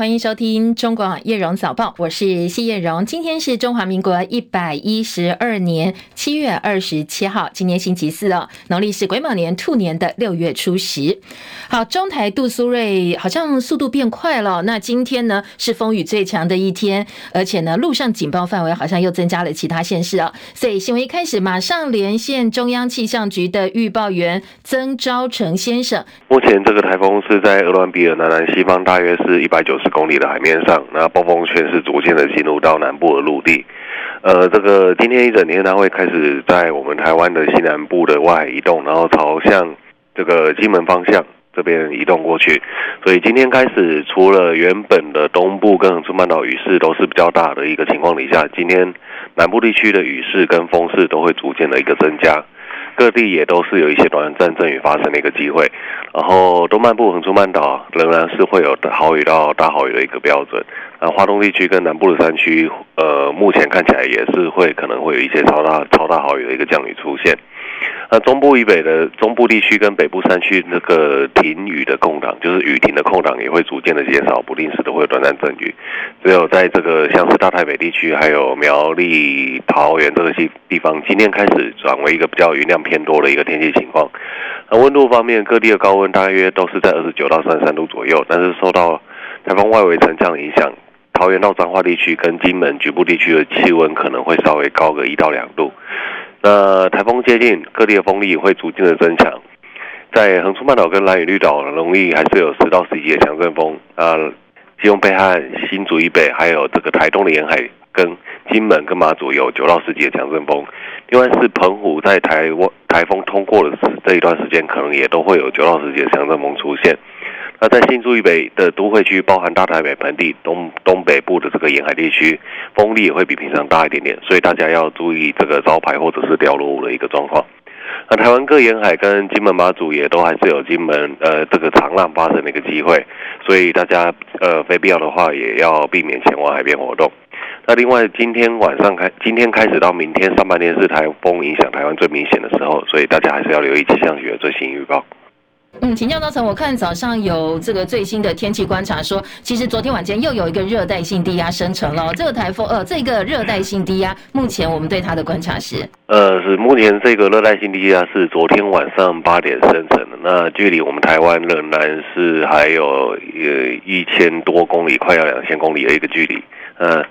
欢迎收听中广叶荣早报，我是谢叶荣。今天是中华民国一百一十二年七月二十七号，今天星期四哦，农历是癸卯年兔年的六月初十。好，中台杜苏芮好像速度变快了，那今天呢是风雨最强的一天，而且呢路上警报范围好像又增加了其他县市哦。所以新闻一开始马上连线中央气象局的预报员曾昭成先生。目前这个台风是在鹅銮鼻的南南西方，大约是一百九十公里的海面上，那暴风圈是逐渐的进入到南部的陆地。呃，这个今天一整天它会开始在我们台湾的西南部的外海移动，然后朝向这个金门方向这边移动过去。所以今天开始，除了原本的东部跟中半岛雨势都是比较大的一个情况底下，今天南部地区的雨势跟风势都会逐渐的一个增加。各地也都是有一些短暂阵雨发生的一个机会，然后东半部恒春半岛仍然是会有豪雨到大豪雨的一个标准。啊，花东地区跟南部的山区，呃，目前看起来也是会可能会有一些超大超大豪雨的一个降雨出现。那中部以北的中部地区跟北部山区，那个停雨的空档，就是雨停的空档，也会逐渐的减少，不定时的会有短暂阵雨。只有在这个像是大台北地区，还有苗栗、桃园这些地方，今天开始转为一个比较雨量偏多的一个天气情况。那温度方面，各地的高温大约都是在二十九到三十三度左右，但是受到台风外围沉降的影响，桃园到彰化地区跟金门局部地区的气温可能会稍微高个一到两度。那台风接近，各地的风力会逐渐的增强，在横冲半岛跟兰屿绿岛容易还是有十到十一级的强阵风。啊，基隆北岸、新竹以北，还有这个台东的沿海跟金门跟马祖有九到十级的强阵风。另外是澎湖在台湾台风通过的这一段时间，可能也都会有九到十级的强阵风出现。那在新竹以北的都会区，包含大台北盆地东东北部的这个沿海地区，风力也会比平常大一点点，所以大家要注意这个招牌或者是掉落物的一个状况。那台湾各沿海跟金门马祖也都还是有金门呃这个长浪发生的一个机会，所以大家呃非必要的话也要避免前往海边活动。那另外今天晚上开，今天开始到明天上半天是台风影响台湾最明显的时候，所以大家还是要留意气象局的最新预报。嗯，请教高成，我看早上有这个最新的天气观察说，其实昨天晚间又有一个热带性低压生成了。这个台风，呃，这个热带性低压，目前我们对它的观察是，呃，是目前这个热带性低压是昨天晚上八点生成的，那距离我们台湾仍然是还有呃一千多公里，快要两千公里的一个距离。呃，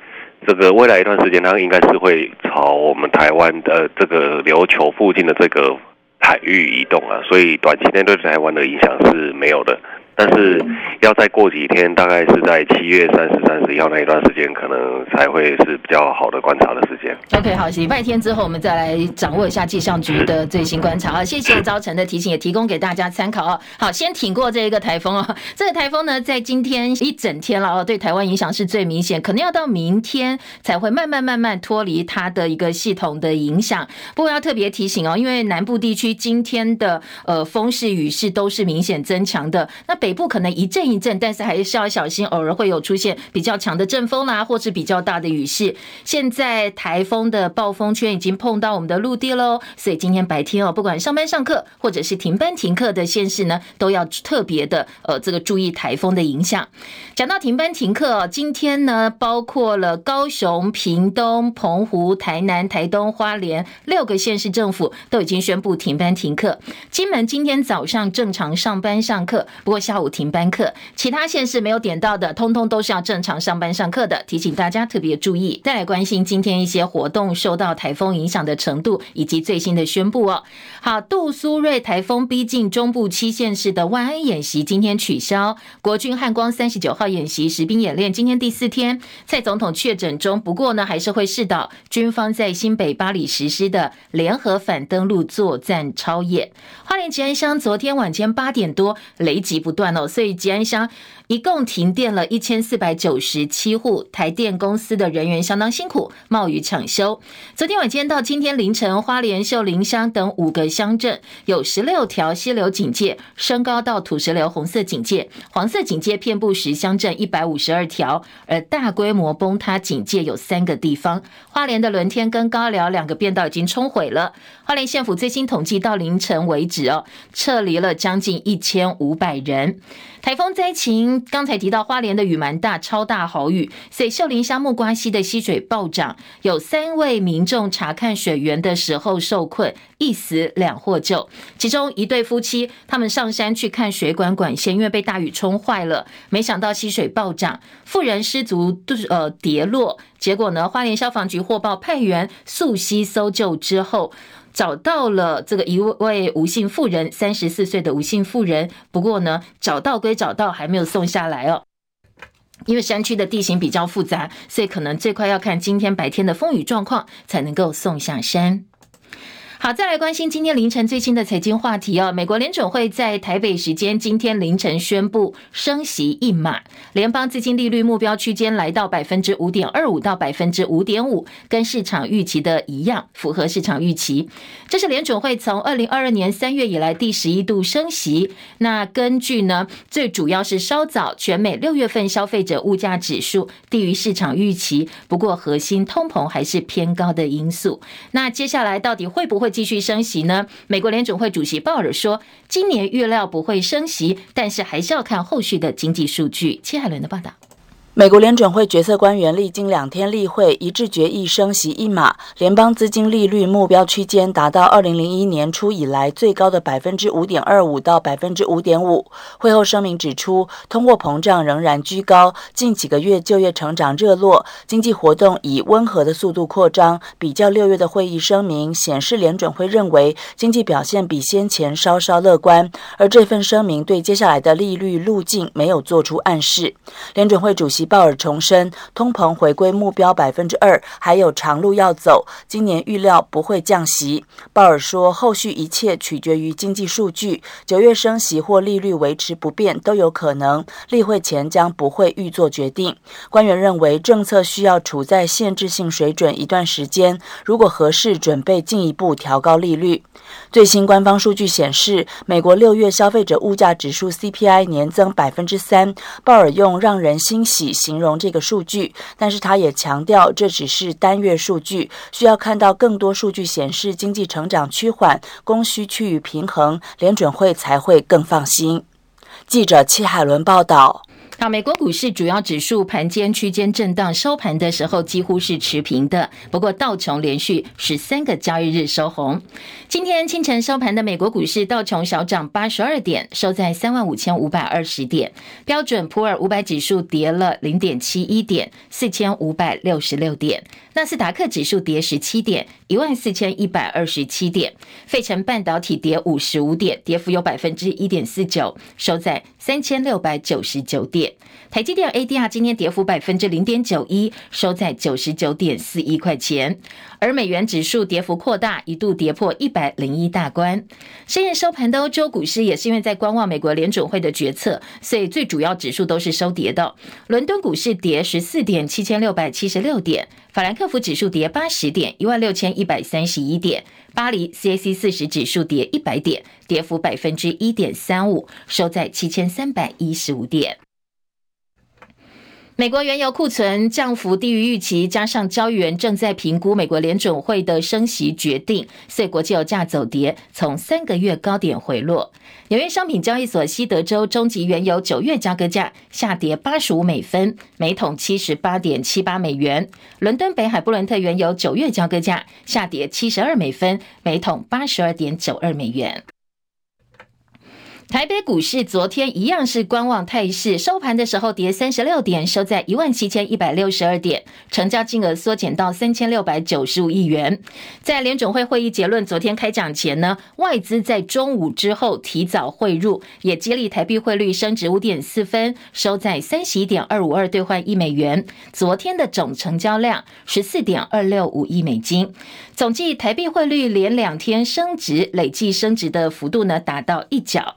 这个未来一段时间，它应该是会朝我们台湾的这个琉球附近的这个。海域移动啊，所以短期内对台湾的影响是没有的。但是要再过几天，大概是在七月三十、三十一号那一段时间，可能才会是比较好的观察的时间。OK，好，礼拜天之后我们再来掌握一下气象局的最新观察啊。谢谢招成的提醒，也提供给大家参考哦。好，先挺过这一个台风哦。这个台风呢，在今天一整天了哦，对台湾影响是最明显，可能要到明天才会慢慢慢慢脱离它的一个系统的影响。不过要特别提醒哦，因为南部地区今天的呃风势雨势都是明显增强的，那北。北部可能一阵一阵，但是还是要小心，偶尔会有出现比较强的阵风啦，或是比较大的雨势。现在台风的暴风圈已经碰到我们的陆地喽，所以今天白天哦，不管上班上课或者是停班停课的县市呢，都要特别的呃这个注意台风的影响。讲到停班停课哦，今天呢，包括了高雄、屏东、澎湖、台南、台东、花莲六个县市政府都已经宣布停班停课。金门今天早上正常上班上课，不过下。午停班课，其他县市没有点到的，通通都是要正常上班上课的，提醒大家特别注意。再来关心今天一些活动受到台风影响的程度以及最新的宣布哦。好，杜苏芮台风逼近中部七县市的万安演习今天取消，国军汉光三十九号演习实兵演练今天第四天，蔡总统确诊中，不过呢还是会视导军方在新北八里实施的联合反登陆作战超演。花莲吉安乡昨天晚间八点多雷击不断。所以吉安乡一共停电了一千四百九十七户，台电公司的人员相当辛苦，冒雨抢修。昨天晚间到今天凌晨，花莲秀林乡等五个乡镇有十六条溪流警戒升高到土石流红色警戒，黄色警戒遍布十乡镇一百五十二条，而大规模崩塌警戒有三个地方。花莲的轮天跟高寮两个便道已经冲毁了。花莲县府最新统计到凌晨为止哦，撤离了将近一千五百人。台风灾情，刚才提到花莲的雨蛮大，超大豪雨，所以秀林乡木瓜溪的溪水暴涨，有三位民众查看水源的时候受困，一死两获救。其中一对夫妻，他们上山去看水管管线，因为被大雨冲坏了，没想到溪水暴涨，妇人失足呃跌落，结果呢，花莲消防局获报派员溯溪搜救之后。找到了这个一位吴姓妇人，三十四岁的吴姓妇人。不过呢，找到归找到，还没有送下来哦。因为山区的地形比较复杂，所以可能最快要看今天白天的风雨状况，才能够送下山。好，再来关心今天凌晨最新的财经话题哦。美国联准会在台北时间今天凌晨宣布升息一码，联邦资金利率目标区间来到百分之五点二五到百分之五点五，跟市场预期的一样，符合市场预期。这是联准会从二零二二年三月以来第十一度升息。那根据呢，最主要是稍早全美六月份消费者物价指数低于市场预期，不过核心通膨还是偏高的因素。那接下来到底会不会？继续升息呢？美国联总会主席鲍尔说，今年预料不会升息，但是还是要看后续的经济数据。切海伦的报道。美国联准会决策官员历经两天例会，一致决议升息一码，联邦资金利率目标区间达到二零零一年初以来最高的百分之五点二五到百分之五点五。会后声明指出，通货膨胀仍然居高，近几个月就业成长热络，经济活动以温和的速度扩张。比较六月的会议声明显示，联准会认为经济表现比先前稍稍乐观，而这份声明对接下来的利率路径没有做出暗示。联准会主席。鲍尔重申，通膨回归目标百分之二还有长路要走，今年预料不会降息。鲍尔说，后续一切取决于经济数据，九月升息或利率维持不变都有可能。例会前将不会预做决定。官员认为，政策需要处在限制性水准一段时间，如果合适，准备进一步调高利率。最新官方数据显示，美国六月消费者物价指数 CPI 年增百分之三。鲍尔用“让人欣喜”形容这个数据，但是他也强调这只是单月数据，需要看到更多数据显示经济成长趋缓、供需趋于平衡，联准会才会更放心。记者戚海伦报道。好，美国股市主要指数盘间区间震荡，收盘的时候几乎是持平的。不过道琼连续十三个交易日收红。今天清晨收盘的美国股市，道琼小涨八十二点，收在三万五千五百二十点。标准普尔五百指数跌了零点七一点，四千五百六十六点。纳斯达克指数跌十七点，一万四千一百二十七点。费城半导体跌五十五点，跌幅有百分之一点四九，收在三千六百九十九点。台积电 ADR 今天跌幅百分之零点九一，收在九十九点四一块钱。而美元指数跌幅扩大，一度跌破一百零一大关。深夜收盘的欧洲股市也是因为在观望美国联准会的决策，所以最主要指数都是收跌的。伦敦股市跌十四点，七千六百七十六点；法兰克福指数跌八十点，一万六千一百三十一点；巴黎 CAC 四十指数跌一百点，跌幅百分之一点三五，收在七千三百一十五点。美国原油库存降幅低于预期，加上交易员正在评估美国联准会的升息决定，所以国际油价走跌，从三个月高点回落。纽约商品交易所西德州中级原油九月交割价下跌八十五美分，每桶七十八点七八美元。伦敦北海布伦特原油九月交割价下跌七十二美分，每桶八十二点九二美元。台北股市昨天一样是观望态势，收盘的时候跌三十六点，收在一万七千一百六十二点，成交金额缩减到三千六百九十五亿元。在联准会会议结论昨天开讲前呢，外资在中午之后提早汇入，也激励台币汇率升值五点四分，收在三十一点二五二兑换一美元。昨天的总成交量十四点二六五亿美金，总计台币汇率连两天升值，累计升值的幅度呢达到一角。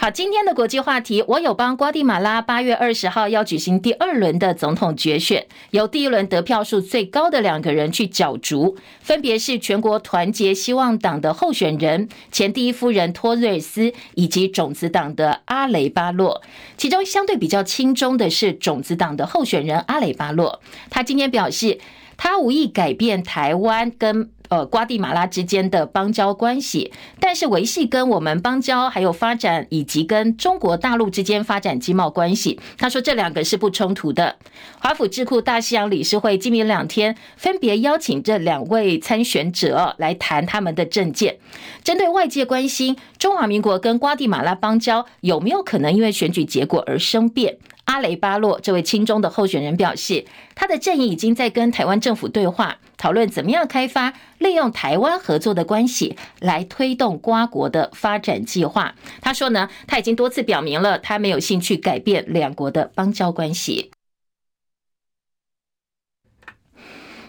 好，今天的国际话题，我有帮瓜地马拉八月二十号要举行第二轮的总统决选，由第一轮得票数最高的两个人去角逐，分别是全国团结希望党的候选人前第一夫人托瑞斯，以及种子党的阿雷巴洛。其中相对比较轻中的是种子党的候选人阿雷巴洛，他今天表示，他无意改变台湾跟呃瓜地马拉之间的邦交关系，但是维系跟我们邦交还有发展，以及跟中国大陆之间发展经贸关系。他说这两个是不冲突的。华府智库大西洋理事会今明两天分别邀请这两位参选者来谈他们的政见。针对外界关心中华民国跟瓜地马拉邦交有没有可能因为选举结果而生变。阿雷巴洛这位亲中的候选人表示，他的阵营已经在跟台湾政府对话，讨论怎么样开发利用台湾合作的关系来推动瓜国的发展计划。他说呢，他已经多次表明了他没有兴趣改变两国的邦交关系。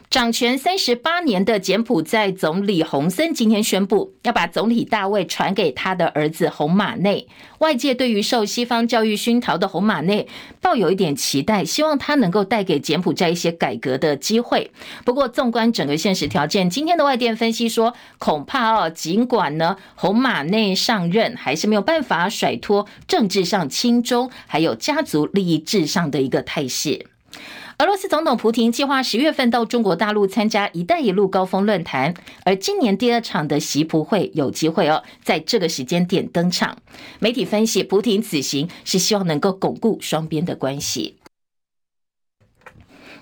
掌权三十八年的柬埔寨总理洪森今天宣布，要把总理大位传给他的儿子洪马内。外界对于受西方教育熏陶的洪马内抱有一点期待，希望他能够带给柬埔寨一些改革的机会。不过，纵观整个现实条件，今天的外电分析说，恐怕哦，尽管呢洪马内上任，还是没有办法甩脱政治上亲中，还有家族利益至上的一个态势。俄罗斯总统普京计划十月份到中国大陆参加“一带一路”高峰论坛，而今年第二场的习普会有机会哦，在这个时间点登场。媒体分析，普亭此行是希望能够巩固双边的关系。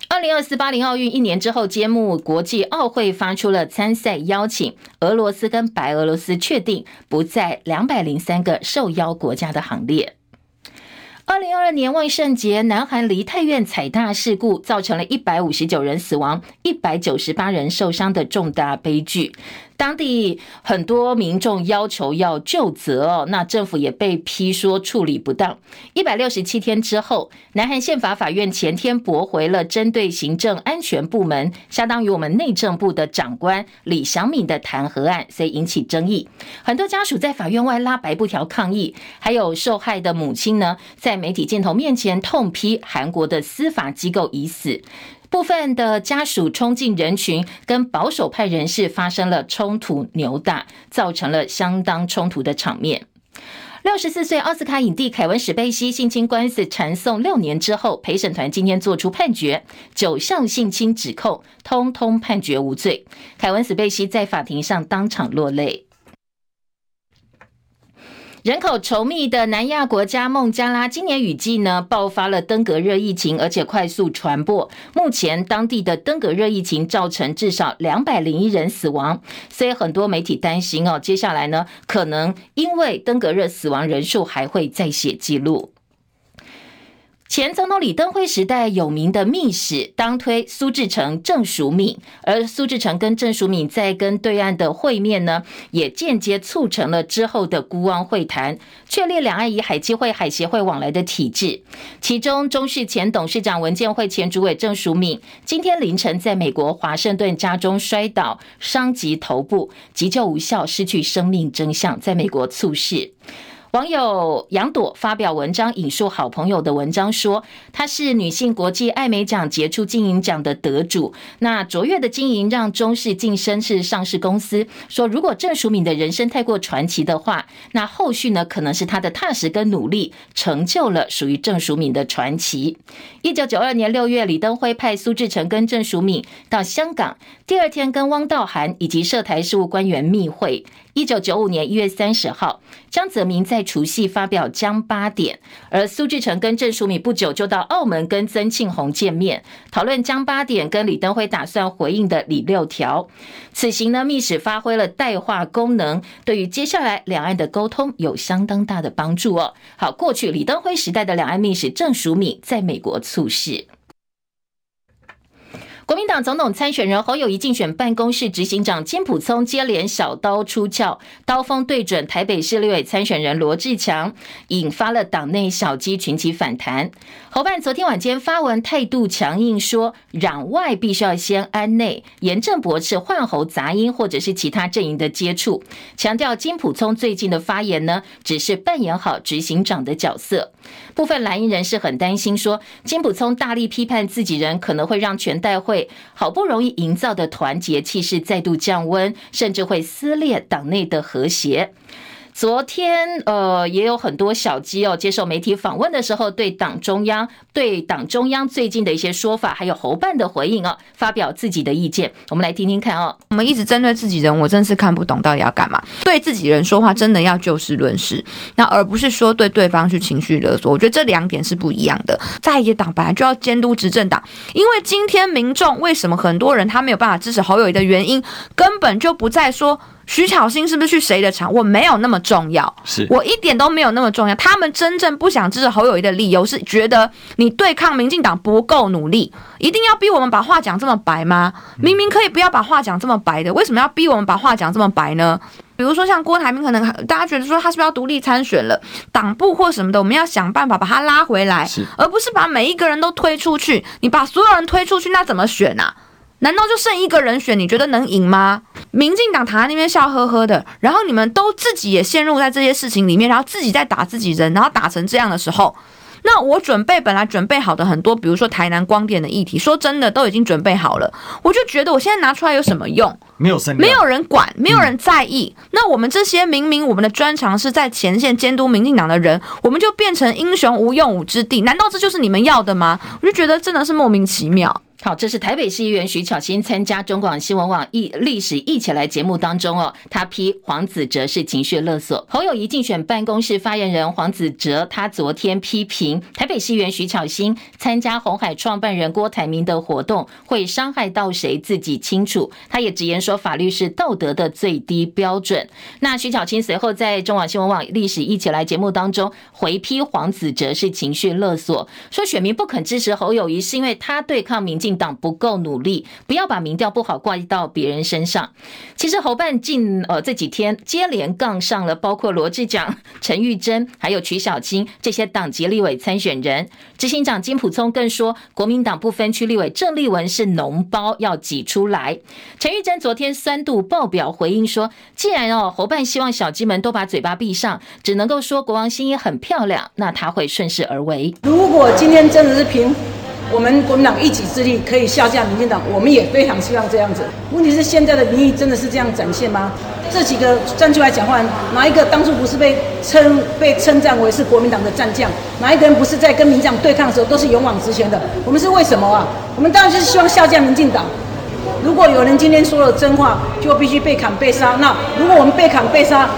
二零二四巴黎奥运一年之后揭幕，国际奥会发出了参赛邀请，俄罗斯跟白俄罗斯确定不在两百零三个受邀国家的行列。二零二二年万圣节，南韩梨泰院踩踏事故造成了一百五十九人死亡、一百九十八人受伤的重大悲剧。当地很多民众要求要就责哦，那政府也被批说处理不当。一百六十七天之后，南韩宪法法院前天驳回了针对行政安全部门，相当于我们内政部的长官李祥敏的弹劾案，所以引起争议。很多家属在法院外拉白布条抗议，还有受害的母亲呢，在媒体镜头面前痛批韩国的司法机构已死。部分的家属冲进人群，跟保守派人士发生了冲突扭打，造成了相当冲突的场面。六十四岁奥斯卡影帝凯文·史贝西性侵官司缠讼六年之后，陪审团今天做出判决，九项性侵指控通通判决无罪。凯文·史贝西在法庭上当场落泪。人口稠密的南亚国家孟加拉，今年雨季呢爆发了登革热疫情，而且快速传播。目前当地的登革热疫情造成至少两百零一人死亡，所以很多媒体担心哦，接下来呢可能因为登革热死亡人数还会再写记录。前总统李登辉时代有名的密使当推苏志诚、郑淑敏，而苏志诚跟郑淑敏在跟对岸的会面呢，也间接促成了之后的孤汪会谈，确立两岸以海基会、海协会往来的体制。其中，中视前董事长、文建会前主委郑淑敏今天凌晨在美国华盛顿家中摔倒，伤及头部，急救无效，失去生命征象，在美国猝逝。网友杨朵发表文章引述好朋友的文章说，她是女性国际艾美奖杰出经营奖的得主。那卓越的经营让中视晋升是上市公司。说如果郑淑敏的人生太过传奇的话，那后续呢可能是她的踏实跟努力成就了属于郑淑敏的传奇。一九九二年六月，李登辉派苏志诚跟郑淑敏到香港，第二天跟汪道涵以及涉台事务官员密会。一九九五年一月三十号，江泽民在除夕发表江八点，而苏志诚跟郑淑敏不久就到澳门跟曾庆红见面，讨论江八点跟李登辉打算回应的李六条。此行呢，密使发挥了代话功能，对于接下来两岸的沟通有相当大的帮助哦。好，过去李登辉时代的两岸密使郑淑敏在美国猝逝。国民党总统参选人侯友谊竞选办公室执行长金溥聪接连小刀出鞘，刀锋对准台北市立委参选人罗志强，引发了党内小鸡群起反弹。侯办昨天晚间发文态度强硬，说攘外必须要先安内，严正驳斥换侯杂音或者是其他阵营的接触，强调金溥聪最近的发言呢，只是扮演好执行长的角色。部分蓝营人士很担心，说金溥聪大力批判自己人，可能会让全代会。好不容易营造的团结气势再度降温，甚至会撕裂党内的和谐。昨天呃也有很多小鸡哦，接受媒体访问的时候，对党中央、对党中央最近的一些说法，还有侯办的回应哦，发表自己的意见。我们来听听看哦。我们一直针对自己人，我真是看不懂到底要干嘛。对自己人说话，真的要就事论事，那而不是说对对方去情绪勒索。我觉得这两点是不一样的。在野党本来就要监督执政党，因为今天民众为什么很多人他没有办法支持侯友谊的原因，根本就不在说。徐巧芯是不是去谁的场？我没有那么重要，是我一点都没有那么重要。他们真正不想支持侯友谊的理由是觉得你对抗民进党不够努力，一定要逼我们把话讲这么白吗？明明可以不要把话讲这么白的，为什么要逼我们把话讲这么白呢？比如说像郭台铭，可能大家觉得说他是不是要独立参选了，党部或什么的，我们要想办法把他拉回来，而不是把每一个人都推出去。你把所有人推出去，那怎么选啊？难道就剩一个人选？你觉得能赢吗？民进党躺在那边笑呵呵的，然后你们都自己也陷入在这些事情里面，然后自己在打自己人，然后打成这样的时候，那我准备本来准备好的很多，比如说台南光电的议题，说真的都已经准备好了，我就觉得我现在拿出来有什么用？没有，没有人管，没有人在意。那我们这些明明我们的专长是在前线监督民进党的人，我们就变成英雄无用武之地？难道这就是你们要的吗？我就觉得真的是莫名其妙。好，这是台北市议员徐巧芯参加中广新闻网一历史一起来节目当中哦，他批黄子哲是情绪勒索。侯友谊竞选办公室发言人黄子哲，他昨天批评台北市议员徐巧芯参加红海创办人郭台铭的活动会伤害到谁自己清楚。他也直言说，法律是道德的最低标准。那徐巧芯随后在中广新闻网历史一起来节目当中回批黄子哲是情绪勒索，说选民不肯支持侯友谊是因为他对抗民进。党不够努力，不要把民调不好挂到别人身上。其实侯办近呃这几天接连杠上了，包括罗志祥、陈玉珍还有曲小青这些党籍立委参选人。执行长金普聪更说，国民党不分区立委郑丽文是脓包要挤出来。陈玉珍昨天酸度爆表回应说，既然哦侯办希望小鸡们都把嘴巴闭上，只能够说国王新衣很漂亮，那他会顺势而为。如果今天真的是凭。我们国民党一己之力可以下架民进党，我们也非常希望这样子。问题是现在的民意真的是这样展现吗？这几个站出来讲话，哪一个当初不是被称被称赞为是国民党的战将？哪一个人不是在跟民进党对抗的时候都是勇往直前的？我们是为什么啊？我们当然就是希望下架民进党。如果有人今天说了真话，就必须被砍被杀。那如果我们被砍被杀，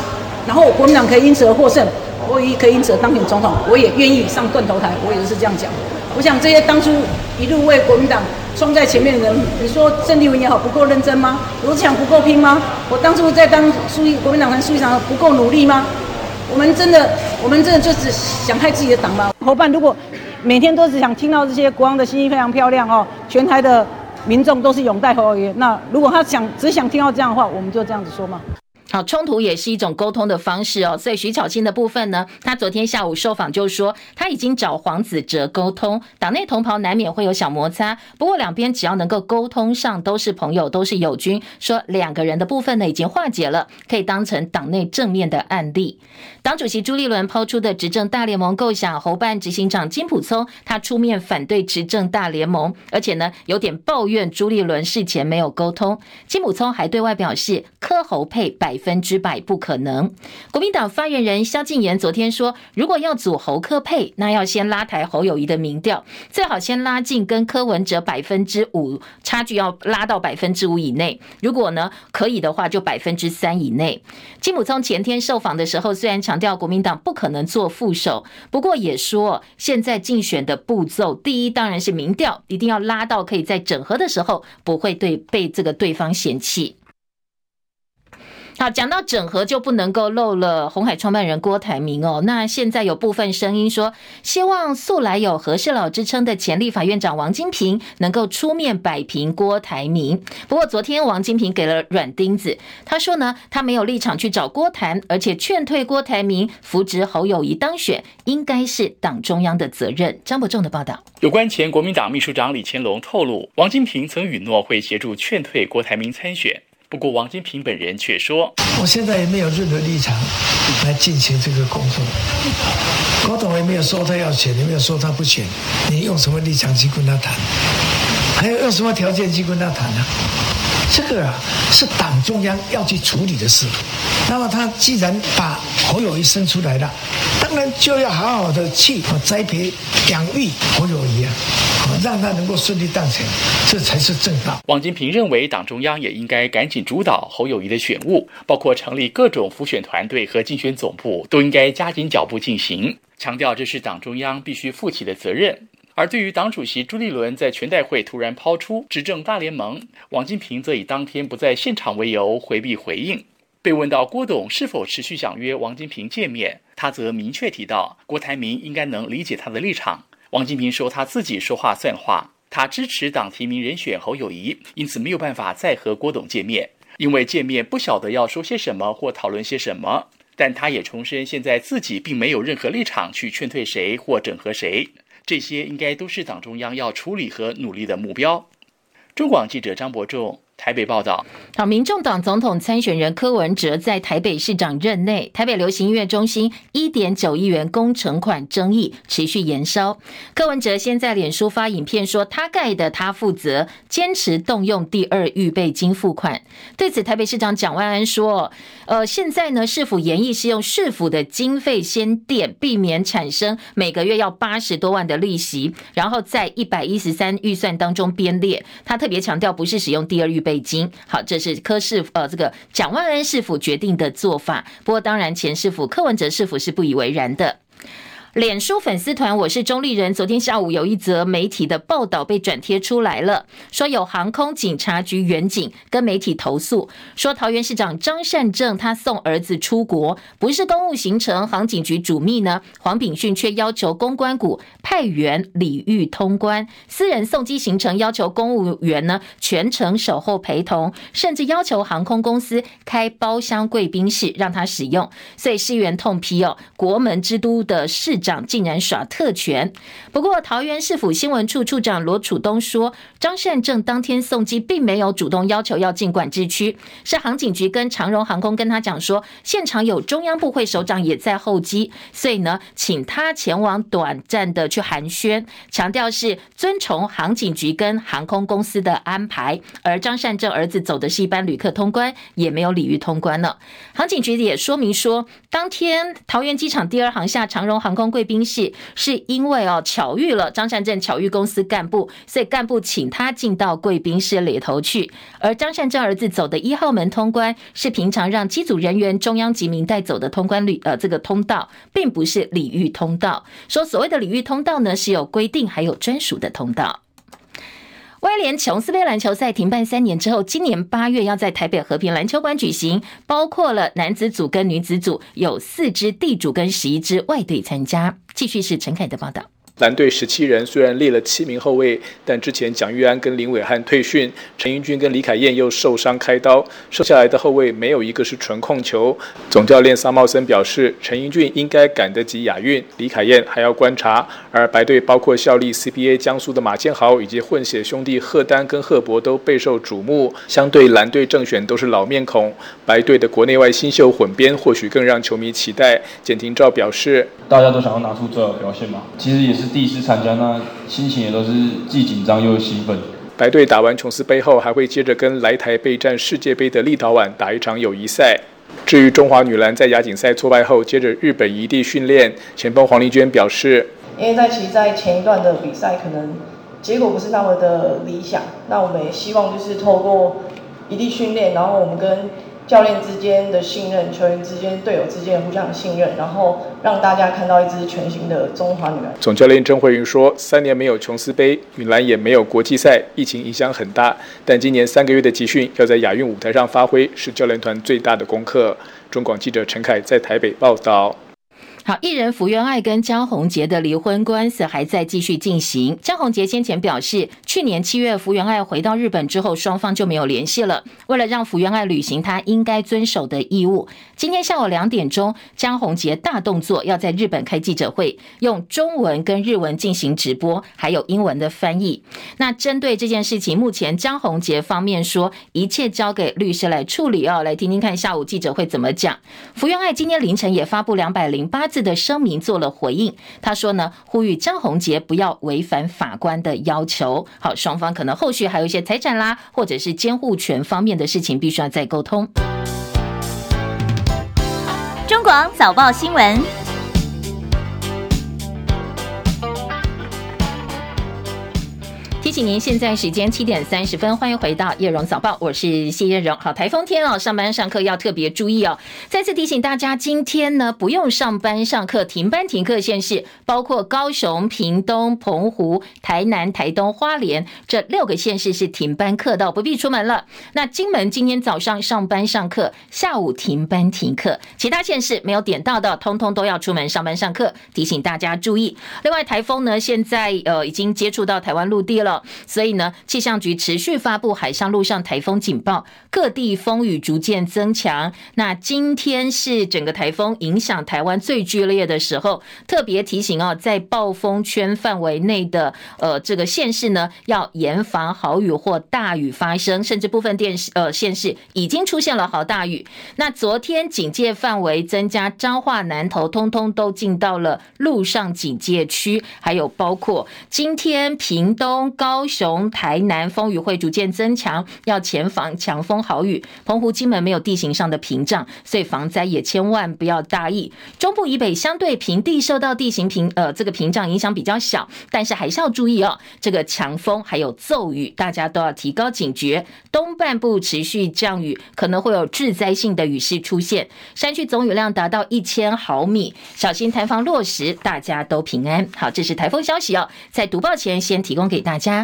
然后国民党可以因此而获胜，我也可以因此而当选总统，我也愿意上断头台。我也是这样讲。我想这些当初一路为国民党冲在前面的人，你说郑丽文也好，不够认真吗？罗志祥不够拼吗？我当初在当书记，国民党团书记长不够努力吗？我们真的，我们真的就只想害自己的党吗？伙伴如果每天都只想听到这些国王的新衣非常漂亮哦，全台的民众都是拥戴侯爷，那如果他想只想听到这样的话，我们就这样子说吗？好，冲突也是一种沟通的方式哦。所以徐巧芯的部分呢，他昨天下午受访就说，他已经找黄子哲沟通，党内同袍难免会有小摩擦，不过两边只要能够沟通上，都是朋友，都是友军。说两个人的部分呢，已经化解了，可以当成党内正面的案例。党主席朱立伦抛出的执政大联盟构想，侯办执行长金普聪他出面反对执政大联盟，而且呢有点抱怨朱立伦事前没有沟通。金普聪还对外表示，柯侯配百分之百不可能。国民党发言人萧敬言昨天说，如果要组侯科配，那要先拉抬侯友宜的民调，最好先拉近跟柯文哲百分之五差距，要拉到百分之五以内。如果呢可以的话，就百分之三以内。金溥聪前天受访的时候，虽然强调国民党不可能做副手，不过也说现在竞选的步骤，第一当然是民调，一定要拉到可以在整合的时候不会对被这个对方嫌弃。好，讲到整合就不能够漏了红海创办人郭台铭哦。那现在有部分声音说，希望素来有和事佬之称的前立法院长王金平能够出面摆平郭台铭。不过昨天王金平给了软钉子，他说呢，他没有立场去找郭谈，而且劝退郭台铭，扶植侯友宜当选，应该是党中央的责任。张伯仲的报道，有关前国民党秘书长李乾龙透露，王金平曾允诺会协助劝退郭台铭参选。不过，王金平本人却说：“我现在也没有任何立场来进行这个工作。郭董也没有说他要选，也没有说他不选。你用什么立场去跟他谈？还有用什么条件去跟他谈呢？这个啊是党中央要去处理的事。那么他既然把侯友宜生出来了，当然就要好好的去栽培、养育侯友宜啊，让他能够顺利当选，这才是正道。王金平认为，党中央也应该赶紧主导侯友宜的选务，包括成立各种辅选团队和竞选总部，都应该加紧脚步进行，强调这是党中央必须负起的责任。而对于党主席朱立伦在全代会突然抛出执政大联盟，王金平则以当天不在现场为由回避回应。被问到郭董是否持续想约王金平见面，他则明确提到郭台铭应该能理解他的立场。王金平说他自己说话算话，他支持党提名人选侯友谊，因此没有办法再和郭董见面，因为见面不晓得要说些什么或讨论些什么。但他也重申，现在自己并没有任何立场去劝退谁或整合谁。这些应该都是党中央要处理和努力的目标。中广记者张伯仲。台北报道，好，民众党总统参选人柯文哲在台北市长任内，台北流行音乐中心一点九亿元工程款争议持续延烧。柯文哲先在脸书发影片说，他盖的他负责，坚持动用第二预备金付款。对此，台北市长蒋万安说，呃，现在呢，市府研议是用市府的经费先垫，避免产生每个月要八十多万的利息，然后在一百一十三预算当中编列。他特别强调，不是使用第二预备。北京好，这是柯市呃，这个蒋万安市府决定的做法。不过，当然前市府柯文哲市府是不以为然的。脸书粉丝团我是中立人，昨天下午有一则媒体的报道被转贴出来了，说有航空警察局员警跟媒体投诉，说桃园市长张善政他送儿子出国不是公务行程，航警局主秘呢黄秉训却要求公关股派员礼遇通关，私人送机行程要求公务员呢全程守候陪同，甚至要求航空公司开包厢贵宾室让他使用，所以市员痛批哦，国门之都的市。长竟然耍特权，不过桃园市府新闻处处长罗楚东说，张善政当天送机并没有主动要求要进管制区，是航警局跟长荣航空跟他讲说，现场有中央部会首长也在候机，所以呢，请他前往短暂的去寒暄，强调是遵从航警局跟航空公司的安排，而张善政儿子走的是一般旅客通关，也没有礼遇通关了。航警局也说明说，当天桃园机场第二航厦长荣航空。贵宾室是因为哦巧遇了张善政巧遇公司干部，所以干部请他进到贵宾室里头去。而张善政儿子走的一号门通关是平常让机组人员中央级民带走的通关旅呃这个通道，并不是礼遇通道。说所谓的礼遇通道呢是有规定还有专属的通道。威廉琼斯杯篮球赛停办三年之后，今年八月要在台北和平篮球馆举行，包括了男子组跟女子组，有四支地主跟十一支外队参加。继续是陈凯的报道。蓝队十七人虽然列了七名后卫，但之前蒋玉安跟林伟汉退训，陈英军跟李凯燕又受伤开刀，剩下来的后卫没有一个是纯控球。总教练萨茂森表示，陈英俊应该赶得及亚运，李凯燕还要观察。而白队包括效力 CBA 江苏的马建豪以及混血兄弟贺丹跟贺博都备受瞩目。相对蓝队正选都是老面孔，白队的国内外新秀混编或许更让球迷期待。简廷照表示，大家都想要拿出最好的表现嘛，其实也是。第一次参加，那心情也都是既紧张又兴奋。白队打完琼斯杯后，还会接着跟来台备战世界杯的立陶宛打一场友谊赛。至于中华女篮在亚锦赛挫败后，接着日本移地训练，前锋黄丽娟表示：“因为在其实，在前一段的比赛，可能结果不是那么的理想，那我们也希望就是透过移地训练，然后我们跟。”教练之间的信任，球员之间、队友之间互相的信任，然后让大家看到一支全新的中华女篮。总教练郑慧云说：“三年没有琼斯杯，女篮也没有国际赛，疫情影响很大。但今年三个月的集训，要在亚运舞台上发挥，是教练团最大的功课。”中广记者陈凯在台北报道。好，艺人福原爱跟江宏杰的离婚官司还在继续进行。江宏杰先前表示，去年七月福原爱回到日本之后，双方就没有联系了。为了让福原爱履行他应该遵守的义务，今天下午两点钟，江宏杰大动作要在日本开记者会，用中文跟日文进行直播，还有英文的翻译。那针对这件事情，目前江宏杰方面说一切交给律师来处理哦。来听听看下午记者会怎么讲。福原爱今天凌晨也发布两百零八字。的声明做了回应。他说呢，呼吁张宏杰不要违反法官的要求。好，双方可能后续还有一些财产啦，或者是监护权方面的事情，必须要再沟通。中广早报新闻。您，现在时间七点三十分，欢迎回到叶荣早报，我是谢叶荣。好，台风天哦，上班上课要特别注意哦。再次提醒大家，今天呢不用上班上课，停班停课县市包括高雄、屏东、澎湖、台南、台东、花莲这六个县市是停班课的，不必出门了。那金门今天早上上班上课，下午停班停课，其他县市没有点到的，通通都要出门上班上课，提醒大家注意。另外，台风呢现在呃已经接触到台湾陆地了。所以呢，气象局持续发布海上、陆上台风警报，各地风雨逐渐增强。那今天是整个台风影响台湾最剧烈的时候，特别提醒哦，在暴风圈范围内的呃这个县市呢，要严防豪雨或大雨发生，甚至部分电视呃县市已经出现了豪大雨。那昨天警戒范围增加，彰化、南投通通都进到了陆上警戒区，还有包括今天屏东高。高雄、台南风雨会逐渐增强，要前防强风豪雨。澎湖、金门没有地形上的屏障，所以防灾也千万不要大意。中部以北相对平地，受到地形屏呃这个屏障影响比较小，但是还是要注意哦，这个强风还有骤雨，大家都要提高警觉。东半部持续降雨，可能会有致灾性的雨势出现，山区总雨量达到一千毫米，小心台风落实，大家都平安。好，这是台风消息哦，在读报前先提供给大家。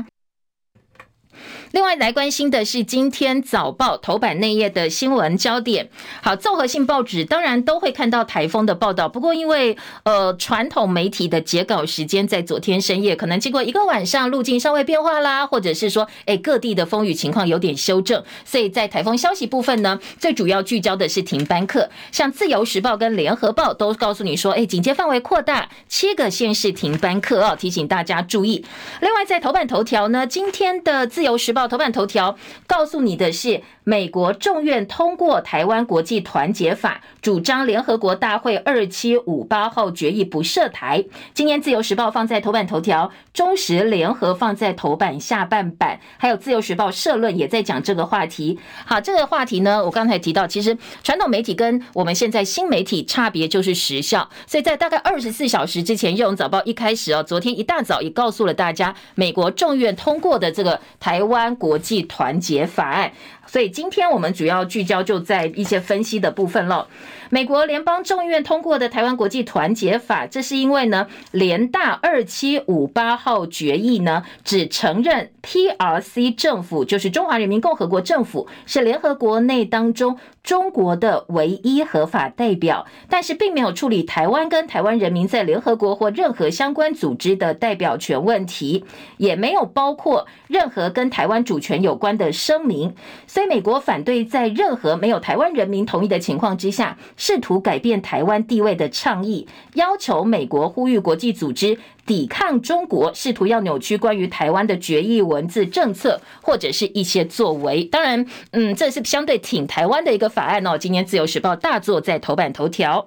另外来关心的是今天早报头版内页的新闻焦点。好，综合性报纸当然都会看到台风的报道，不过因为呃传统媒体的截稿时间在昨天深夜，可能经过一个晚上路径稍微变化啦，或者是说哎各地的风雨情况有点修正，所以在台风消息部分呢，最主要聚焦的是停班课。像自由时报跟联合报都告诉你说，哎警戒范围扩大，七个县市停班课哦，提醒大家注意。另外在头版头条呢，今天的自由时报。头版头条告诉你的是，美国众院通过《台湾国际团结法》，主张联合国大会二七五八号决议不涉台。今天《自由时报》放在头版头条，中时联合放在头版下半版，还有《自由时报》社论也在讲这个话题。好，这个话题呢，我刚才提到，其实传统媒体跟我们现在新媒体差别就是时效，所以在大概二十四小时之前，《叶荣早报》一开始哦，昨天一大早也告诉了大家，美国众院通过的这个台湾。国际团结法案，所以今天我们主要聚焦就在一些分析的部分了。美国联邦众议院通过的台湾国际团结法，这是因为呢，联大二七五八号决议呢，只承认 PRC 政府，就是中华人民共和国政府，是联合国内当中中国的唯一合法代表，但是并没有处理台湾跟台湾人民在联合国或任何相关组织的代表权问题，也没有包括任何跟台湾主权有关的声明，所以美国反对在任何没有台湾人民同意的情况之下，试图改变台湾地位的倡议，要求美国呼吁国际组织抵抗中国，试图要扭曲关于台湾的决议文字政策或者是一些作为。当然，嗯，这是相对挺台湾的一个法案哦。今天自由时报大作在头版头条。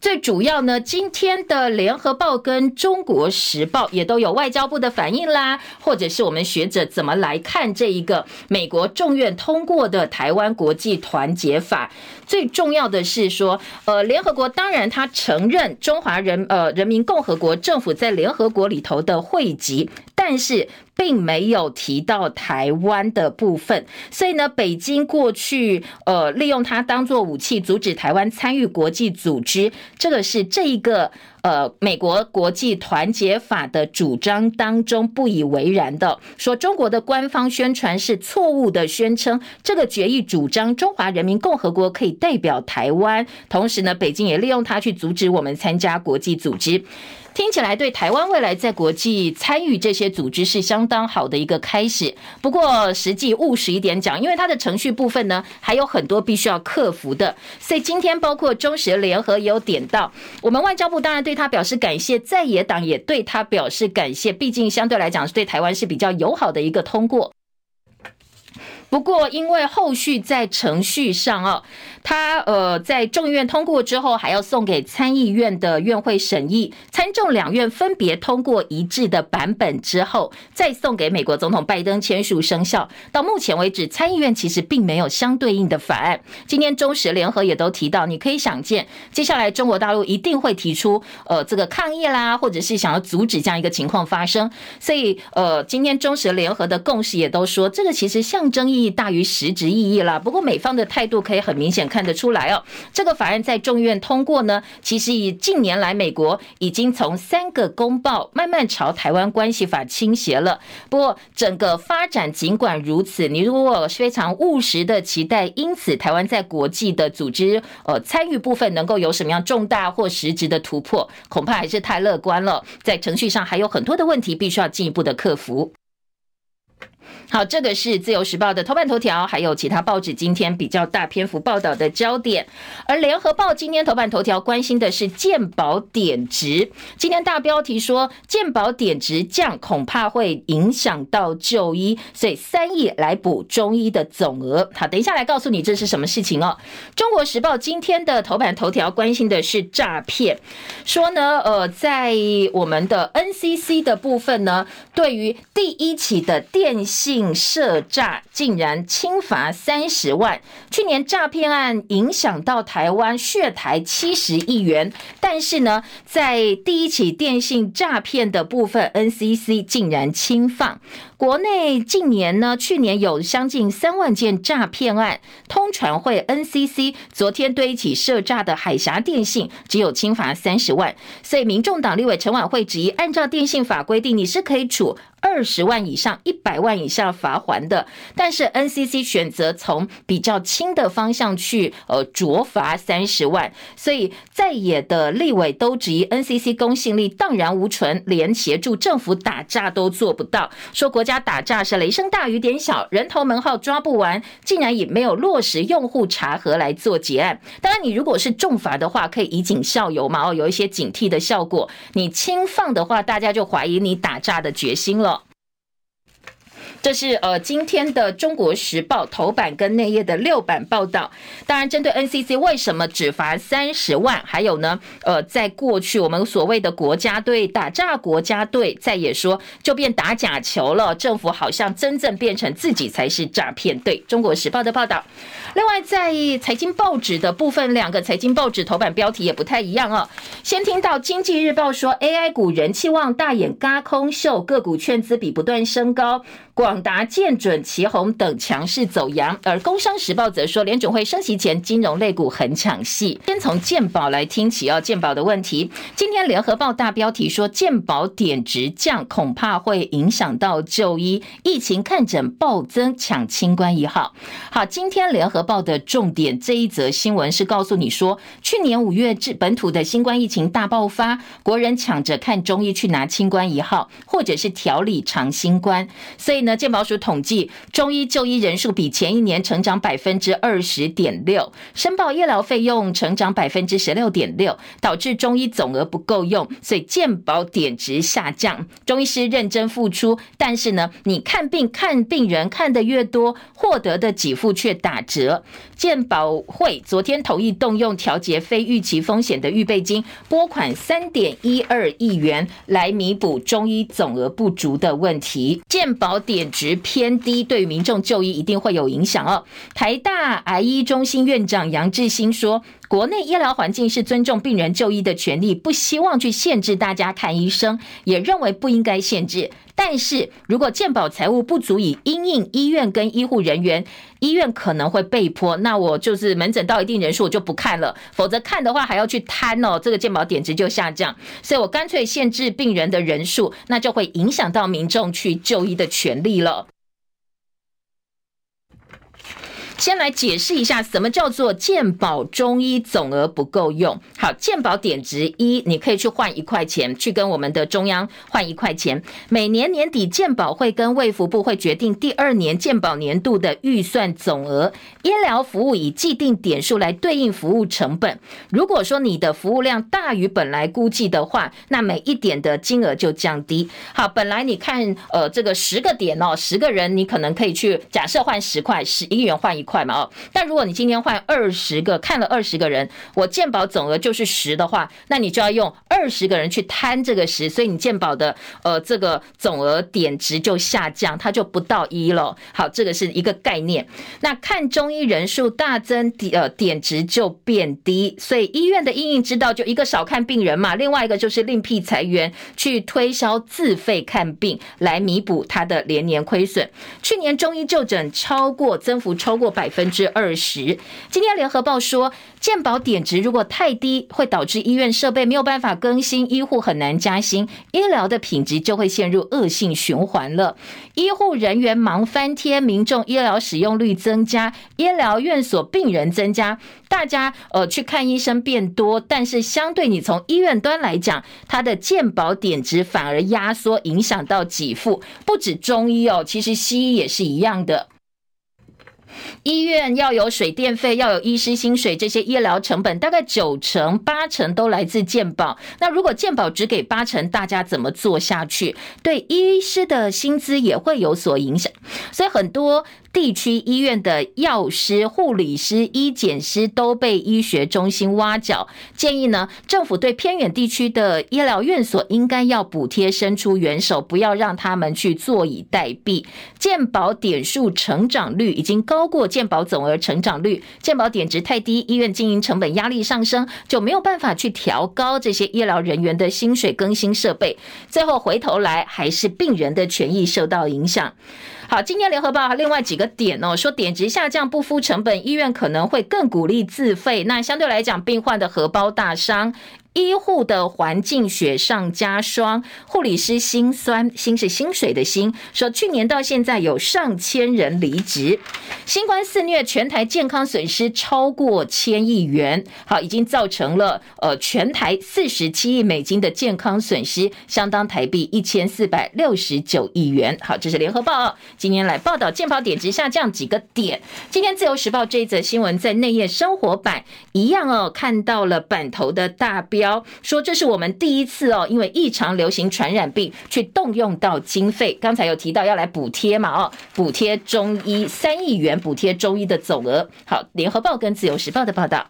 最主要呢，今天的联合报跟中国时报也都有外交部的反应啦，或者是我们学者怎么来看这一个美国众院通过的台湾国际团结法。最重要的是说，呃，联合国当然他承认中华人呃人民共和国政府在联合国里头的会籍，但是。并没有提到台湾的部分，所以呢，北京过去呃利用它当做武器，阻止台湾参与国际组织，这个是这一个呃美国国际团结法的主张当中不以为然的，说中国的官方宣传是错误的，宣称这个决议主张中华人民共和国可以代表台湾，同时呢，北京也利用它去阻止我们参加国际组织。听起来对台湾未来在国际参与这些组织是相当好的一个开始。不过实际务实一点讲，因为它的程序部分呢还有很多必须要克服的，所以今天包括中时联合也有点到，我们外交部当然对他表示感谢，在野党也对他表示感谢，毕竟相对来讲是对台湾是比较友好的一个通过。不过因为后续在程序上哦，他呃在众议院通过之后，还要送给参议院的院会审议，参众两院分别通过一致的版本之后，再送给美国总统拜登签署生效。到目前为止，参议院其实并没有相对应的法案。今天中时联合也都提到，你可以想见，接下来中国大陆一定会提出呃这个抗议啦，或者是想要阻止这样一个情况发生。所以呃，今天中时联合的共识也都说，这个其实象征意意义大于实质意义了。不过美方的态度可以很明显看得出来哦，这个法案在众院通过呢，其实以近年来美国已经从三个公报慢慢朝台湾关系法倾斜了。不过整个发展尽管如此，你如果非常务实的期待，因此台湾在国际的组织呃参与部分能够有什么样重大或实质的突破，恐怕还是太乐观了。在程序上还有很多的问题，必须要进一步的克服。好，这个是自由时报的头版头条，还有其他报纸今天比较大篇幅报道的焦点。而联合报今天头版头条关心的是健保点值，今天大标题说健保点值降恐怕会影响到就医，所以三亿来补中医的总额。好，等一下来告诉你这是什么事情哦。中国时报今天的头版头条关心的是诈骗，说呢，呃，在我们的 NCC 的部分呢，对于第一起的电信涉诈竟然轻罚三十万，去年诈骗案影响到台湾血台七十亿元，但是呢，在第一起电信诈骗的部分，NCC 竟然轻放。国内近年呢，去年有将近三万件诈骗案，通传会 NCC 昨天对一起涉诈的海峡电信只有轻罚三十万，所以民众党立委陈婉惠质疑，按照电信法规定，你是可以处二十万以上一百万以下罚还的，但是 NCC 选择从比较轻的方向去呃酌罚三十万，所以在野的立委都质疑 NCC 公信力荡然无存，连协助政府打诈都做不到，说国。家打诈是雷声大雨点小，人头门号抓不完，竟然也没有落实用户查核来做结案。当然，你如果是重罚的话，可以以儆效尤嘛，哦，有一些警惕的效果。你轻放的话，大家就怀疑你打诈的决心了。这是呃今天的《中国时报》头版跟内页的六版报道。当然，针对 NCC 为什么只罚三十万，还有呢，呃，在过去我们所谓的国家队打诈，国家队再也说就变打假球了。政府好像真正变成自己才是诈骗队。《中国时报》的报道。另外，在财经报纸的部分，两个财经报纸头版标题也不太一样哦。先听到《经济日报》说，AI 股人气旺，大眼嘎空秀，个股券资比不断升高。广达、建准、奇鋐等强势走扬，而《工商时报》则说，联准会升息前，金融类股很抢戏。先从健保来听起哦，健保的问题。今天《联合报》大标题说，健保点值降，恐怕会影响到就医。疫情看诊暴增，抢清关一号。好，今天《联合报》的重点这一则新闻是告诉你说，去年五月至本土的新冠疫情大爆发，国人抢着看中医去拿清关一号，或者是调理长新冠，所以。那健保署统计，中医就医人数比前一年成长百分之二十点六，申报医疗费用成长百分之十六点六，导致中医总额不够用，所以健保点值下降。中医师认真付出，但是呢，你看病看病人看得越多，获得的给付却打折。健保会昨天同意动用调节非预期风险的预备金，拨款三点一二亿元来弥补中医总额不足的问题。健保点贬值偏低，对民众就医一定会有影响哦。台大癌医中心院长杨志新说，国内医疗环境是尊重病人就医的权利，不希望去限制大家看医生，也认为不应该限制。但是如果健保财务不足以因应医院跟医护人员，医院可能会被迫，那我就是门诊到一定人数我就不看了，否则看的话还要去摊哦，这个健保点值就下降，所以我干脆限制病人的人数，那就会影响到民众去就医的权利了。先来解释一下什么叫做健保中医总额不够用。好，健保点值一，你可以去换一块钱，去跟我们的中央换一块钱。每年年底健保会跟卫福部会决定第二年健保年度的预算总额，医疗服务以既定点数来对应服务成本。如果说你的服务量大于本来估计的话，那每一点的金额就降低。好，本来你看，呃，这个十个点哦，十个人你可能可以去假设换十块，十一元换一块嘛哦。但如果你今天换二十个，看了二十个人，我健保总额就是十的话，那你就要用二十个人去摊这个十，所以你健保的呃这个总额点值就下降，它就不到一了。好，这个是一个概念。那看中医人数大增，点呃点值就变低，所以医院的因应之道就一个少看病人嘛，另外一个就是另辟财源去推销自费看病来弥补它的连年亏损。去年中医就诊超过增幅超过百分之二十。今天联合报说，健保点值如果太低，会导致医院设备没有办法更新，医护很难加薪，医疗的品质就会陷入恶性循环了。医护人员忙翻天，民众医疗使用率增加，医疗院所病人增加，大家呃去看医生变多，但是相对你从医院端来讲，它的健保点值反而压缩，影响到给付。不止中医哦，其实西医也是一样的。医院要有水电费，要有医师薪水，这些医疗成本大概九成八成都来自健保。那如果健保只给八成，大家怎么做下去？对医师的薪资也会有所影响。所以很多。地区医院的药师、护理师、医检师都被医学中心挖角，建议呢，政府对偏远地区的医疗院所应该要补贴，伸出援手，不要让他们去坐以待毙。健保点数成长率已经高过健保总额成长率，健保点值太低，医院经营成本压力上升，就没有办法去调高这些医疗人员的薪水、更新设备，最后回头来还是病人的权益受到影响。好，今天联合报另外几个点哦，说点值下降不敷成本，医院可能会更鼓励自费，那相对来讲，病患的荷包大伤。医护的环境雪上加霜，护理师心酸，心是薪水的薪。说去年到现在有上千人离职，新冠肆虐，全台健康损失超过千亿元，好，已经造成了呃全台四十七亿美金的健康损失，相当台币一千四百六十九亿元。好，这是联合报今天来报道健保点值下降几个点。今天自由时报这一则新闻在内页生活版一样哦，看到了版头的大标。说这是我们第一次哦，因为异常流行传染病去动用到经费。刚才有提到要来补贴嘛，哦，补贴中医三亿元，补贴中医的总额。好，联合报跟自由时报的报道。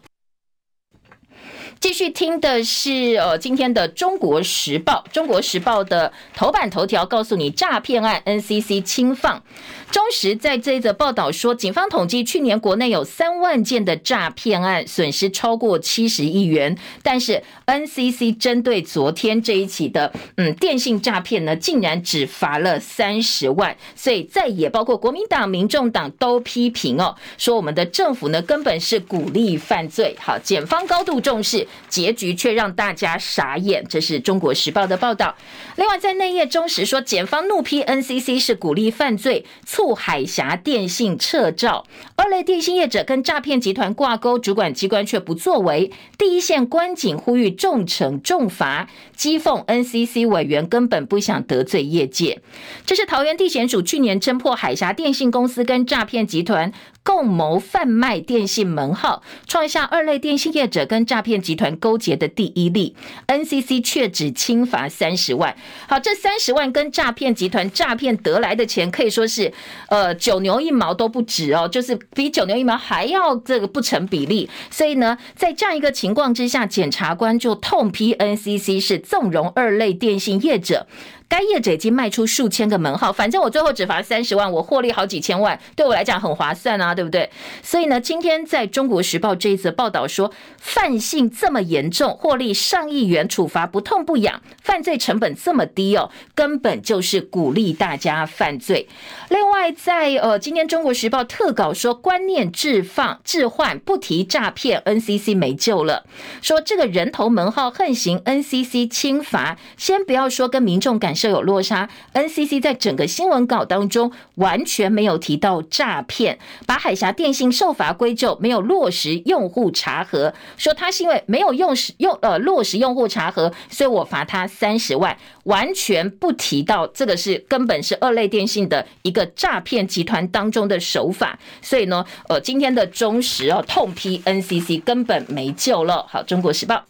继续听的是呃今天的中国时报，中国时报的头版头条告诉你诈骗案 NCC 轻放。中时在这一则报道说，警方统计去年国内有三万件的诈骗案，损失超过七十亿元。但是 NCC 针对昨天这一起的嗯电信诈骗呢，竟然只罚了三十万。所以在野包括国民党、民众党都批评哦，说我们的政府呢根本是鼓励犯罪。好，检方高度重视。结局却让大家傻眼，这是中国时报的报道。另外，在内页中时说，检方怒批 NCC 是鼓励犯罪，促海峡电信撤照，二类电信业者跟诈骗集团挂钩，主管机关却不作为。第一线官警呼吁重惩重罚，讥讽 NCC 委员根本不想得罪业界。这是桃园地检署去年侦破海峡电信公司跟诈骗集团。共谋贩卖电信门号，创下二类电信业者跟诈骗集团勾结的第一例。NCC 却只轻罚三十万。好，这三十万跟诈骗集团诈骗得来的钱，可以说是呃九牛一毛都不止哦，就是比九牛一毛还要这个不成比例。所以呢，在这样一个情况之下，检察官就痛批 NCC 是纵容二类电信业者。该业者已经卖出数千个门号，反正我最后只罚三十万，我获利好几千万，对我来讲很划算啊，对不对？所以呢，今天在中国时报这一则报道说，犯性这么严重，获利上亿元，处罚不痛不痒，犯罪成本这么低哦，根本就是鼓励大家犯罪。另外在，呃，今天中国时报特稿说，观念置放置换，不提诈骗，NCC 没救了。说这个人头门号横行，NCC 轻罚，先不要说跟民众感受有落差。NCC 在整个新闻稿当中完全没有提到诈骗，把海峡电信受罚归咎，没有落实用户查核，说他是因为没有用实用呃落实用户查核，所以我罚他三十万，完全不提到这个是根本是二类电信的一个诈骗集团当中的手法，所以呢，呃，今天的中时哦痛批 NCC 根本没救了。好，中国时报。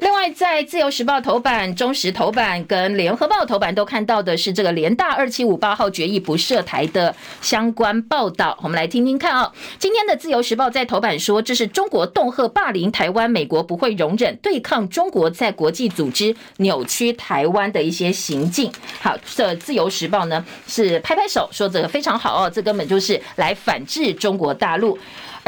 另外，在自由时报头版、中时头版跟联合报头版都看到的是这个联大二七五八号决议不涉台的相关报道。我们来听听看啊、哦。今天的自由时报在头版说，这是中国恫吓霸凌台湾，美国不会容忍，对抗中国在国际组织扭曲台湾的一些行径。好，这自由时报呢是拍拍手说这个非常好哦，这根本就是来反制中国大陆。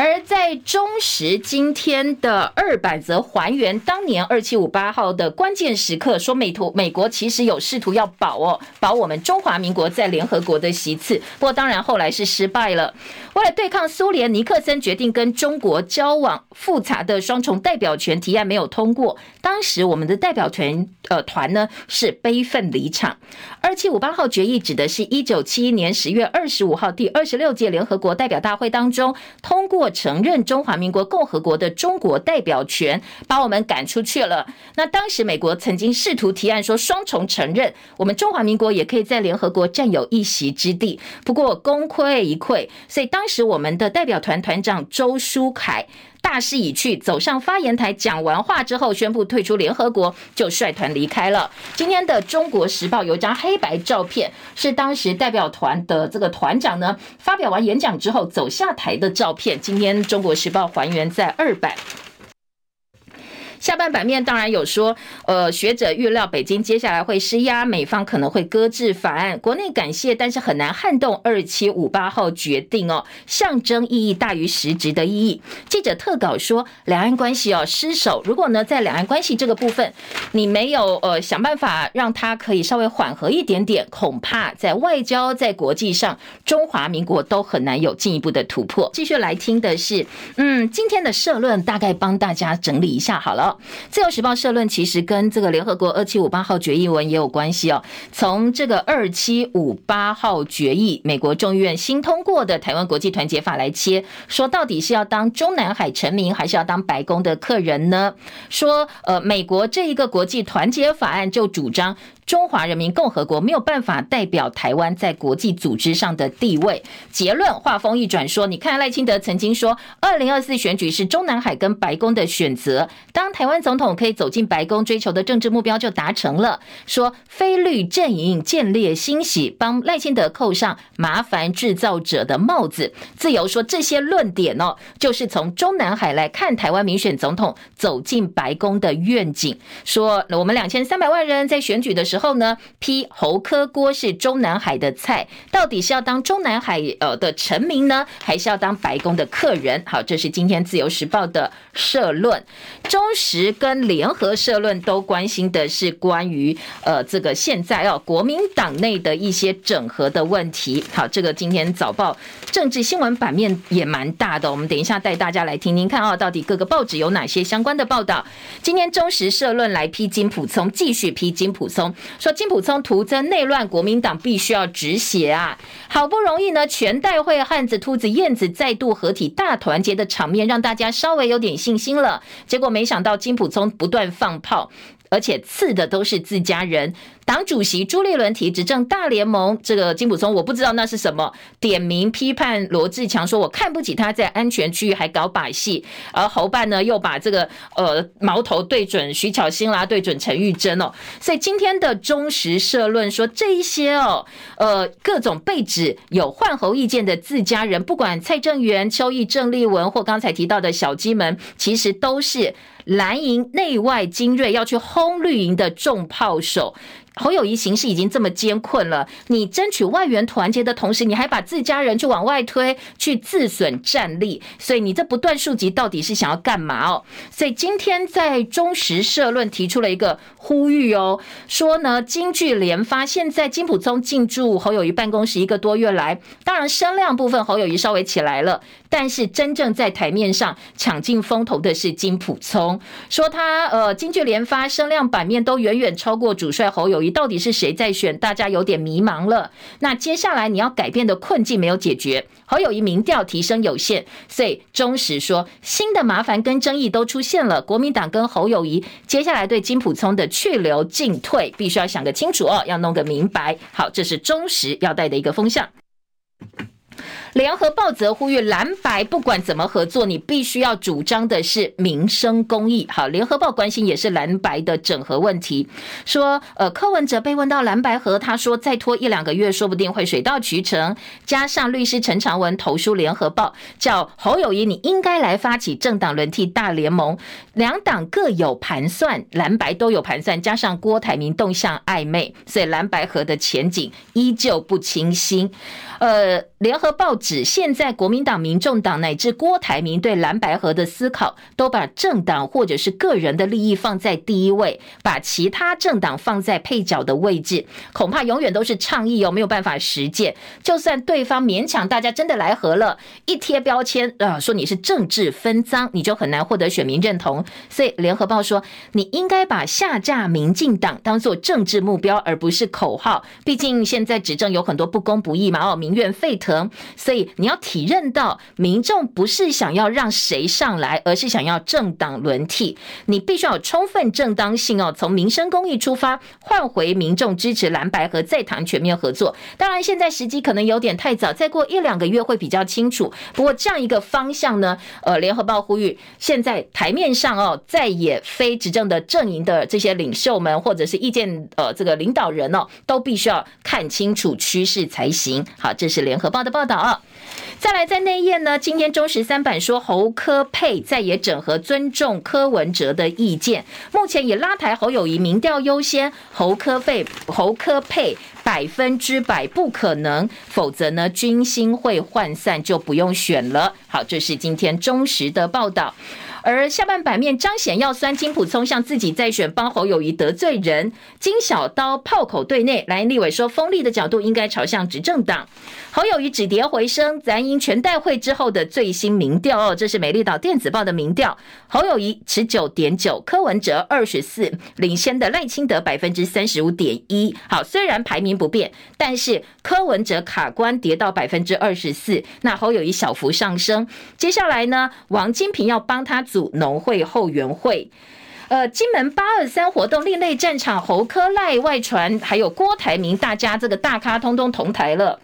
而在中时今天的二版则还原当年二七五八号的关键时刻，说美图美国其实有试图要保哦保我们中华民国在联合国的席次，不过当然后来是失败了。为了对抗苏联，尼克森决定跟中国交往，复杂的双重代表权提案没有通过。当时我们的代表团呃团呢是悲愤离场。二七五八号决议指的是一九七一年十月二十五号第二十六届联合国代表大会当中通过。承认中华民国共和国的中国代表权，把我们赶出去了。那当时美国曾经试图提案说，双重承认，我们中华民国也可以在联合国占有一席之地。不过功亏一篑，所以当时我们的代表团团长周书凯。大势已去，走上发言台讲完话之后，宣布退出联合国，就率团离开了。今天的《中国时报》有一张黑白照片，是当时代表团的这个团长呢发表完演讲之后走下台的照片。今天《中国时报》还原在二版。下半版面当然有说，呃，学者预料北京接下来会施压，美方可能会搁置法案。国内感谢，但是很难撼动二七五八号决定哦，象征意义大于实质的意义。记者特稿说，两岸关系哦失守，如果呢在两岸关系这个部分，你没有呃想办法让它可以稍微缓和一点点，恐怕在外交在国际上，中华民国都很难有进一步的突破。继续来听的是，嗯，今天的社论大概帮大家整理一下好了。自由时报社论其实跟这个联合国二七五八号决议文也有关系哦。从这个二七五八号决议，美国众议院新通过的台湾国际团结法来切，说到底是要当中南海臣民，还是要当白宫的客人呢？说呃，美国这一个国际团结法案就主张。中华人民共和国没有办法代表台湾在国际组织上的地位。结论话锋一转说，你看赖清德曾经说，二零二四选举是中南海跟白宫的选择。当台湾总统可以走进白宫，追求的政治目标就达成了。说非绿阵营见猎欣喜，帮赖清德扣上麻烦制造者的帽子。自由说这些论点哦，就是从中南海来看台湾民选总统走进白宫的愿景。说我们两千三百万人在选举的时候。后呢？批侯科郭是中南海的菜，到底是要当中南海呃的臣民呢，还是要当白宫的客人？好，这是今天自由时报的社论。中时跟联合社论都关心的是关于呃这个现在哦国民党内的一些整合的问题。好，这个今天早报政治新闻版面也蛮大的，我们等一下带大家来听听看啊，到底各个报纸有哪些相关的报道。今天中时社论来批金溥聪，继续批金溥聪。说金普聪徒增内乱，国民党必须要止血啊！好不容易呢，全代会汉子、兔子、燕子再度合体，大团结的场面让大家稍微有点信心了。结果没想到金普聪不断放炮。而且刺的都是自家人。党主席朱立伦提执政大联盟，这个金溥聪我不知道那是什么，点名批判罗志强，说我看不起他在安全区域还搞把戏。而侯办呢又把这个呃矛头对准徐巧芯啦，对准陈玉珍哦。所以今天的中时社论说，这一些哦呃各种被指有换侯意见的自家人，不管蔡正元、邱毅、郑丽文或刚才提到的小鸡们，其实都是。蓝营内外精锐要去轰绿营的重炮手。侯友谊形势已经这么艰困了，你争取外援团结的同时，你还把自家人去往外推，去自损战力，所以你这不断树敌到底是想要干嘛哦？所以今天在中时社论提出了一个呼吁哦，说呢，金句连发，现在金普聪进驻侯友谊办公室一个多月来，当然声量部分侯友谊稍微起来了，但是真正在台面上抢尽风头的是金普聪，说他呃金句连发，声量版面都远远超过主帅侯友友宜到底是谁在选，大家有点迷茫了。那接下来你要改变的困境没有解决，侯友谊民调提升有限，所以中时说新的麻烦跟争议都出现了。国民党跟侯友谊接下来对金普聪的去留进退，必须要想个清楚哦，要弄个明白。好，这是中时要带的一个风向。联合报则呼吁蓝白不管怎么合作，你必须要主张的是民生公益。好，联合报关心也是蓝白的整合问题，说呃柯文哲被问到蓝白合，他说再拖一两个月，说不定会水到渠成。加上律师陈长文投书联合报，叫侯友宜你应该来发起政党轮替大联盟，两党各有盘算，蓝白都有盘算，加上郭台铭动向暧昧，所以蓝白合的前景依旧不清晰。呃，联合报指，现在国民党、民众党乃至郭台铭对蓝白合的思考，都把政党或者是个人的利益放在第一位，把其他政党放在配角的位置，恐怕永远都是倡议哦，没有办法实践。就算对方勉强大家真的来合了，一贴标签啊、说你是政治分赃，你就很难获得选民认同。所以联合报说，你应该把下架民进党当做政治目标，而不是口号。毕竟现在执政有很多不公不义嘛，哦，民怨沸腾，所以你要体认到，民众不是想要让谁上来，而是想要政党轮替。你必须要有充分正当性哦，从民生公益出发，换回民众支持蓝白和，再谈全面合作。当然，现在时机可能有点太早，再过一两个月会比较清楚。不过这样一个方向呢，呃，联合报呼吁，现在台面上哦，再也非执政的阵营的这些领袖们，或者是意见呃这个领导人哦，都必须要看清楚趋势才行。好。这是联合报的报道。再来，在内页呢，今天中时三版说侯科佩再也整合，尊重柯文哲的意见。目前以拉抬侯友谊民调优先，侯科佩侯科佩百分之百不可能，否则呢军心会涣散，就不用选了。好，这是今天中时的报道。而下半版面彰显要酸金普聪向自己再选帮侯友谊得罪人，金小刀炮口对内，蓝立委说锋利的角度应该朝向执政党。侯友宜止跌回升，蓝营全代会之后的最新民调哦，这是美丽岛电子报的民调，侯友宜持九点九，柯文哲二十四，领先的赖清德百分之三十五点一。好，虽然排名不变，但是柯文哲卡关跌到百分之二十四，那侯友谊小幅上升。接下来呢，王金平要帮他。组农会后援会，呃，金门八二三活动另类战场，侯柯赖外传，还有郭台铭，大家这个大咖通通同台了。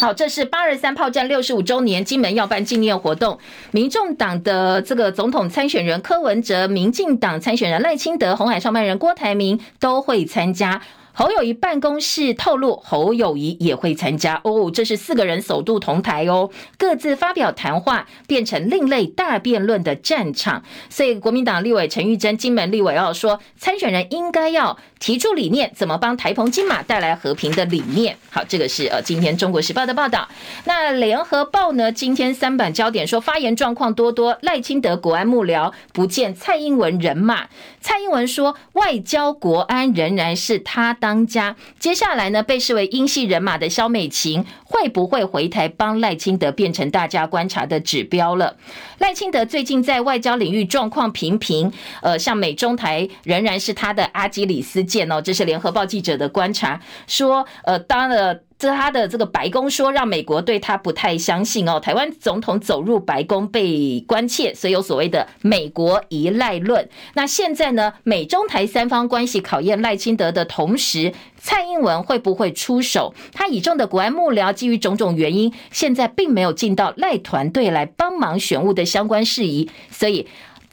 好，这是八二三炮战六十五周年，金门要办纪念活动，民众党的这个总统参选人柯文哲，民进党参选人赖清德，红海创办人郭台铭都会参加。侯友谊办公室透露，侯友谊也会参加哦。这是四个人首度同台哦，各自发表谈话，变成另类大辩论的战场。所以，国民党立委陈玉珍、金门立委要说，参选人应该要提出理念，怎么帮台澎金马带来和平的理念。好，这个是呃，今天中国时报的报道。那联合报呢？今天三版焦点说，发言状况多多，赖清德国安幕僚不见蔡英文人马。蔡英文说，外交国安仍然是他的。当家，接下来呢，被视为英系人马的萧美琴会不会回台帮赖清德，变成大家观察的指标了。赖清德最近在外交领域状况平平，呃，像美中台仍然是他的阿基里斯腱哦。这是联合报记者的观察，说，呃，当了。这他的这个白宫说，让美国对他不太相信哦。台湾总统走入白宫被关切，所以有所谓的“美国依赖论”。那现在呢，美中台三方关系考验赖清德的同时，蔡英文会不会出手？他倚重的国安幕僚基于种种原因，现在并没有进到赖团队来帮忙选务的相关事宜，所以。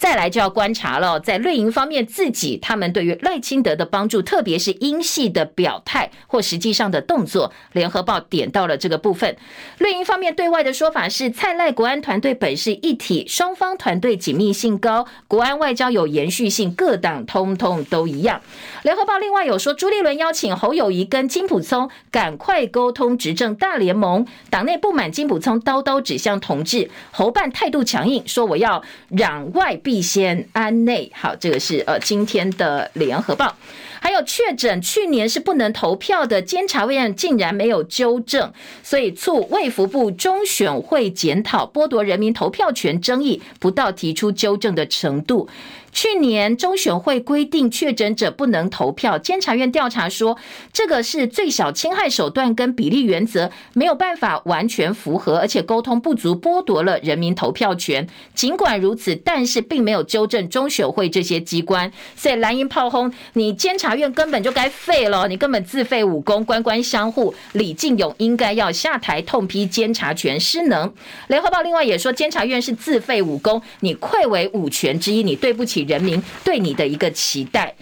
再来就要观察了，在绿营方面，自己他们对于赖清德的帮助，特别是英系的表态或实际上的动作，联合报点到了这个部分。绿营方面对外的说法是，蔡赖国安团队本是一体，双方团队紧密性高，国安外交有延续性，各党通通都一样。联合报另外有说，朱立伦邀请侯友谊跟金溥聪赶快沟通执政大联盟，党内不满金溥聪刀刀指向同志，侯办态度强硬，说我要攘外。必先安内，好，这个是呃今天的联合报，还有确诊去年是不能投票的，监察院竟然没有纠正，所以促卫福部中选会检讨，剥夺人民投票权争议不到提出纠正的程度。去年中选会规定确诊者不能投票，监察院调查说这个是最小侵害手段跟比例原则没有办法完全符合，而且沟通不足，剥夺了人民投票权。尽管如此，但是并没有纠正中选会这些机关，所以蓝营炮轰你监察院根本就该废了，你根本自废武功，官官相护。李进勇应该要下台痛批监察权失能。联合报另外也说，监察院是自废武功，你愧为五权之一，你对不起人民对你的一个期待。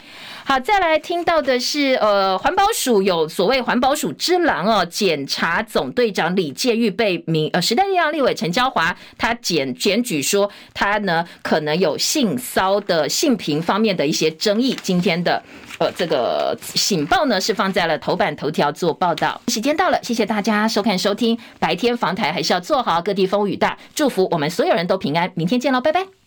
好，再来听到的是，呃，环保署有所谓环保署之狼哦，检察总队长李介玉被民呃时代力量立委陈椒华他检检举说他呢可能有性骚的性平方面的一些争议。今天的呃这个醒报呢是放在了头版头条做报道。时间到了，谢谢大家收看收听。白天防台还是要做好，各地风雨大，祝福我们所有人都平安。明天见喽，拜拜。